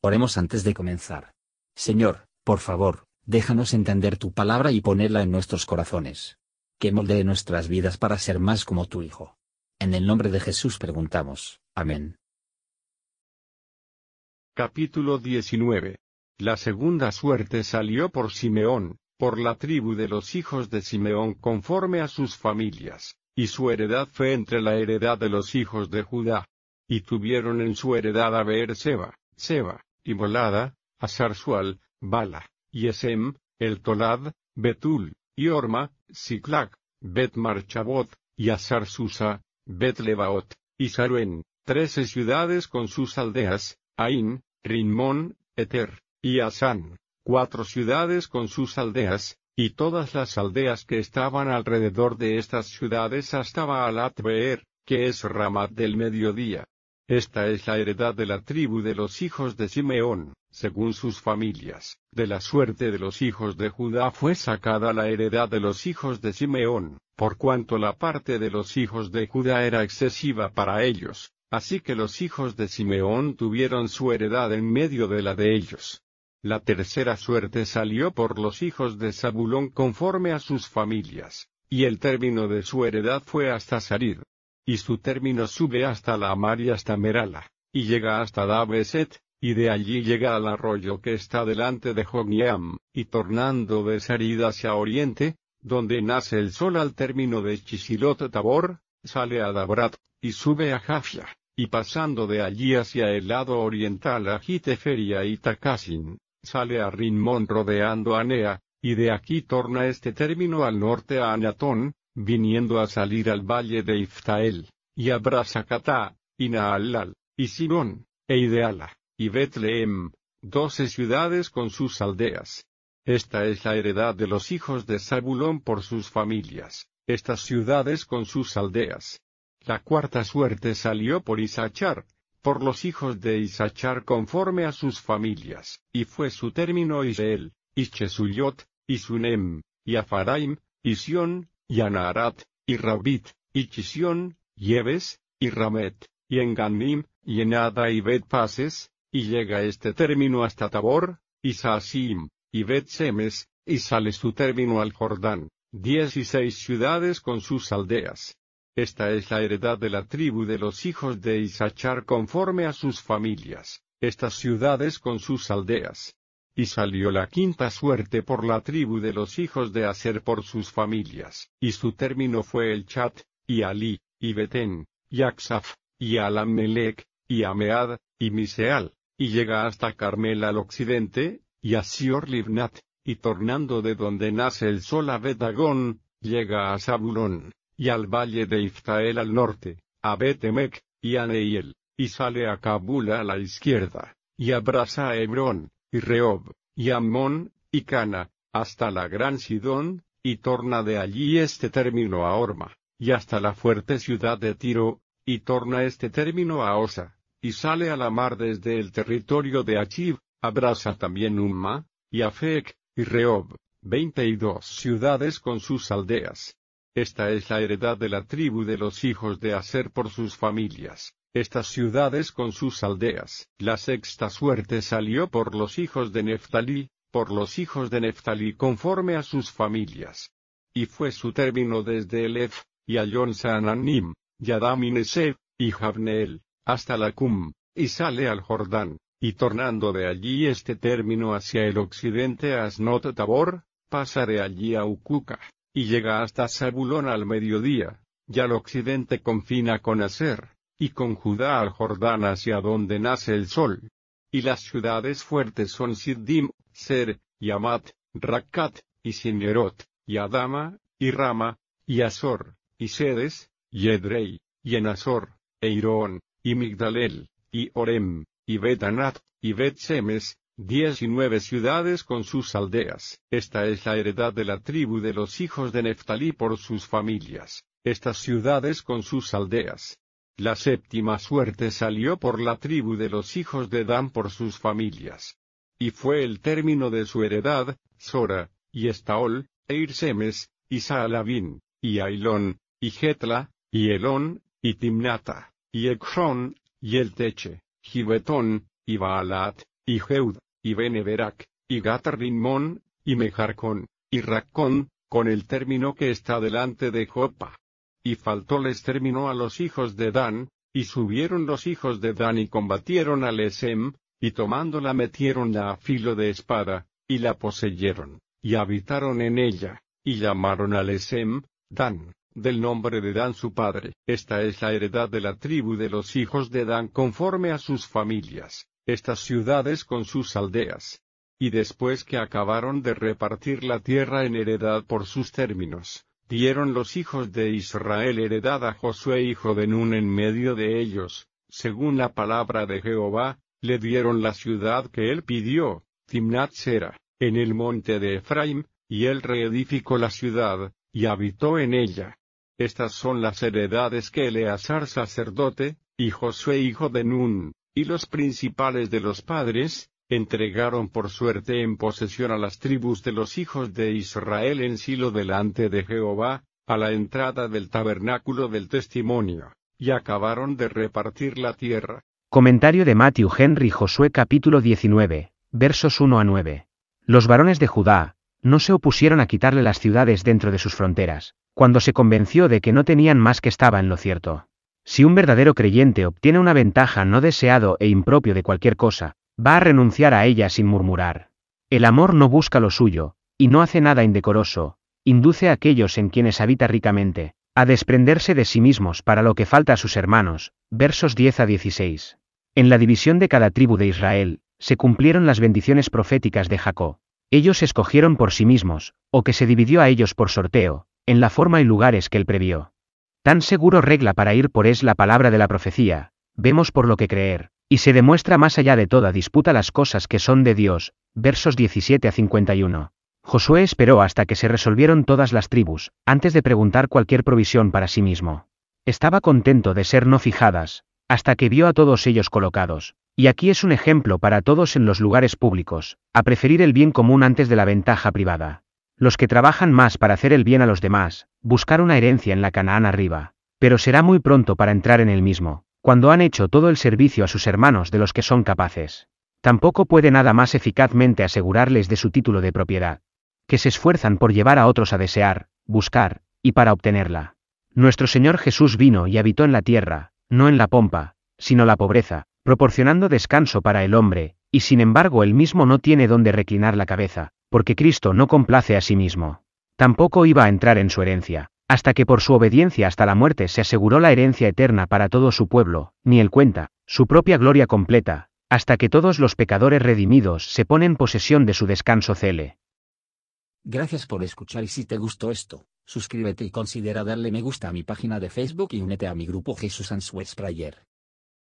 Oremos antes de comenzar. Señor, por favor, déjanos entender tu palabra y ponerla en nuestros corazones. Que moldee nuestras vidas para ser más como tu Hijo. En el nombre de Jesús preguntamos. Amén. Capítulo 19. La segunda suerte salió por Simeón, por la tribu de los hijos de Simeón conforme a sus familias, y su heredad fue entre la heredad de los hijos de Judá. Y tuvieron en su heredad a Beer-seba, Seba, y Molada, Asarsual, Bala, y Esem, el Tolad, Betul, y Orma, Siclac, Bet y Asar-Susa, Bet Lebaot, y Saruen, trece ciudades con sus aldeas, Ain, Rinmón, Eter, y Asán, cuatro ciudades con sus aldeas, y todas las aldeas que estaban alrededor de estas ciudades hasta Baalat Beer, que es Ramat del mediodía. Esta es la heredad de la tribu de los hijos de Simeón, según sus familias. De la suerte de los hijos de Judá fue sacada la heredad de los hijos de Simeón, por cuanto la parte de los hijos de Judá era excesiva para ellos, así que los hijos de Simeón tuvieron su heredad en medio de la de ellos. La tercera suerte salió por los hijos de Zabulón conforme a sus familias, y el término de su heredad fue hasta Sarid y su término sube hasta la mar y hasta Merala, y llega hasta Dabeset, y de allí llega al arroyo que está delante de Jogniam, y tornando de Sarid hacia oriente, donde nace el sol al término de Chisilot Tabor, sale a Dabrat, y sube a Jafia, y pasando de allí hacia el lado oriental a Giteferia y Takasin, sale a Rinmón rodeando a Nea, y de aquí torna este término al norte a Anatón, viniendo a salir al valle de Iftael, y a y Naalal, y Sidón, e Ideala, y Betlehem, doce ciudades con sus aldeas. Esta es la heredad de los hijos de Zabulón por sus familias, estas ciudades con sus aldeas. La cuarta suerte salió por Isachar, por los hijos de Isachar conforme a sus familias, y fue su término Israel, y Chesuyot, y Sunem, y Afaraim, y Sión, y Anarat, y Rabit, y Chisión, y Eves, y Ramet, y Enganim, y Enada y Bet Pases, y llega este término hasta Tabor, y Saasim, y Bet Semes, y sale su término al Jordán, seis ciudades con sus aldeas. Esta es la heredad de la tribu de los hijos de Isachar conforme a sus familias, estas ciudades con sus aldeas. Y salió la quinta suerte por la tribu de los hijos de Aser por sus familias, y su término fue el Chat, y Ali, y Betén, y Aksaf, y Alamelec, y Amead, y Miseal, y llega hasta Carmel al occidente, y a Sior Livnat, y tornando de donde nace el sol a Bedagón, llega a Zabulón, y al valle de Iftael al norte, a Betemec, y a Neiel, y sale a Kabul a la izquierda, y abraza a Hebrón, y Rehob, y Ammón, y Cana, hasta la gran Sidón, y torna de allí este término a Orma, y hasta la fuerte ciudad de Tiro, y torna este término a Osa, y sale a la mar desde el territorio de Achib, abraza también Umma, y Afec, y Rehob, veinte y dos ciudades con sus aldeas. Esta es la heredad de la tribu de los hijos de Aser por sus familias estas ciudades con sus aldeas. La sexta suerte salió por los hijos de Neftalí, por los hijos de Neftalí conforme a sus familias. Y fue su término desde Elef, y Ayón Sananim, y y Javneel, hasta la Cum, y sale al Jordán, y tornando de allí este término hacia el occidente a Asnot Tabor, pasa de allí a Ukuka, y llega hasta Zabulón al mediodía, y al occidente confina con Aser y con Judá al Jordán hacia donde nace el sol. Y las ciudades fuertes son Siddim, Ser, y Amat, Rakkat, y Sinerot, y Adama, y Rama, y Azor, y Sedes, y Edrei, y Enazor, e Irón, y Migdalel, y Orem, y Betanat, y Bet-Semes, diez y nueve ciudades con sus aldeas. Esta es la heredad de la tribu de los hijos de Neftalí por sus familias. Estas ciudades con sus aldeas. La séptima suerte salió por la tribu de los hijos de Dan por sus familias. Y fue el término de su heredad, Sora, y Estaol, e Irsemes, y Saalabín, y Ailón, y Getla, y Elón, y Timnata, y Ekron, y El Teche, Gibetón, y Baalat, y Jeud, y Beneberac, y Gatarrimón, y Mejarcón, y Raccón, con el término que está delante de Jopa. Y faltóles término a los hijos de Dan, y subieron los hijos de Dan y combatieron a Lesem, y tomándola metieronla a filo de espada, y la poseyeron, y habitaron en ella, y llamaron a Lesem, Dan, del nombre de Dan su padre. Esta es la heredad de la tribu de los hijos de Dan conforme a sus familias, estas ciudades con sus aldeas. Y después que acabaron de repartir la tierra en heredad por sus términos, dieron los hijos de Israel heredad a Josué hijo de Nun en medio de ellos, según la palabra de Jehová, le dieron la ciudad que él pidió, Timnat Sera, en el monte de Efraim, y él reedificó la ciudad, y habitó en ella. Estas son las heredades que Eleazar sacerdote, y Josué hijo de Nun, y los principales de los padres, entregaron por suerte en posesión a las tribus de los hijos de Israel en Silo delante de Jehová, a la entrada del tabernáculo del testimonio, y acabaron de repartir la tierra. Comentario de Matthew Henry Josué capítulo 19, versos 1 a 9. Los varones de Judá, no se opusieron a quitarle las ciudades dentro de sus fronteras, cuando se convenció de que no tenían más que estaba en lo cierto. Si un verdadero creyente obtiene una ventaja no deseado e impropio de cualquier cosa, va a renunciar a ella sin murmurar. El amor no busca lo suyo, y no hace nada indecoroso, induce a aquellos en quienes habita ricamente, a desprenderse de sí mismos para lo que falta a sus hermanos, versos 10 a 16. En la división de cada tribu de Israel, se cumplieron las bendiciones proféticas de Jacob. Ellos escogieron por sí mismos, o que se dividió a ellos por sorteo, en la forma y lugares que él previó. Tan seguro regla para ir por es la palabra de la profecía, vemos por lo que creer, y se demuestra más allá de toda disputa las cosas que son de Dios, versos 17 a 51. Josué esperó hasta que se resolvieron todas las tribus, antes de preguntar cualquier provisión para sí mismo. Estaba contento de ser no fijadas, hasta que vio a todos ellos colocados, y aquí es un ejemplo para todos en los lugares públicos, a preferir el bien común antes de la ventaja privada. Los que trabajan más para hacer el bien a los demás, buscar una herencia en la Canaán arriba, pero será muy pronto para entrar en el mismo, cuando han hecho todo el servicio a sus hermanos de los que son capaces. Tampoco puede nada más eficazmente asegurarles de su título de propiedad que se esfuerzan por llevar a otros a desear, buscar, y para obtenerla. Nuestro Señor Jesús vino y habitó en la tierra, no en la pompa, sino la pobreza, proporcionando descanso para el hombre, y sin embargo él mismo no tiene donde reclinar la cabeza, porque Cristo no complace a sí mismo. Tampoco iba a entrar en su herencia, hasta que por su obediencia hasta la muerte se aseguró la herencia eterna para todo su pueblo, ni él cuenta, su propia gloria completa, hasta que todos los pecadores redimidos se ponen posesión de su descanso cele. Gracias por escuchar y si te gustó esto, suscríbete y considera darle me gusta a mi página de Facebook y únete a mi grupo Jesús Answers Prayer.